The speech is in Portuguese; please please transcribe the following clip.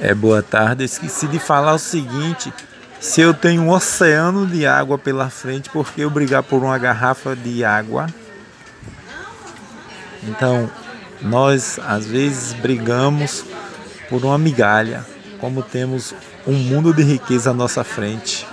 É boa tarde. Esqueci de falar o seguinte: se eu tenho um oceano de água pela frente, por que eu brigar por uma garrafa de água? Então, nós às vezes brigamos por uma migalha, como temos um mundo de riqueza à nossa frente.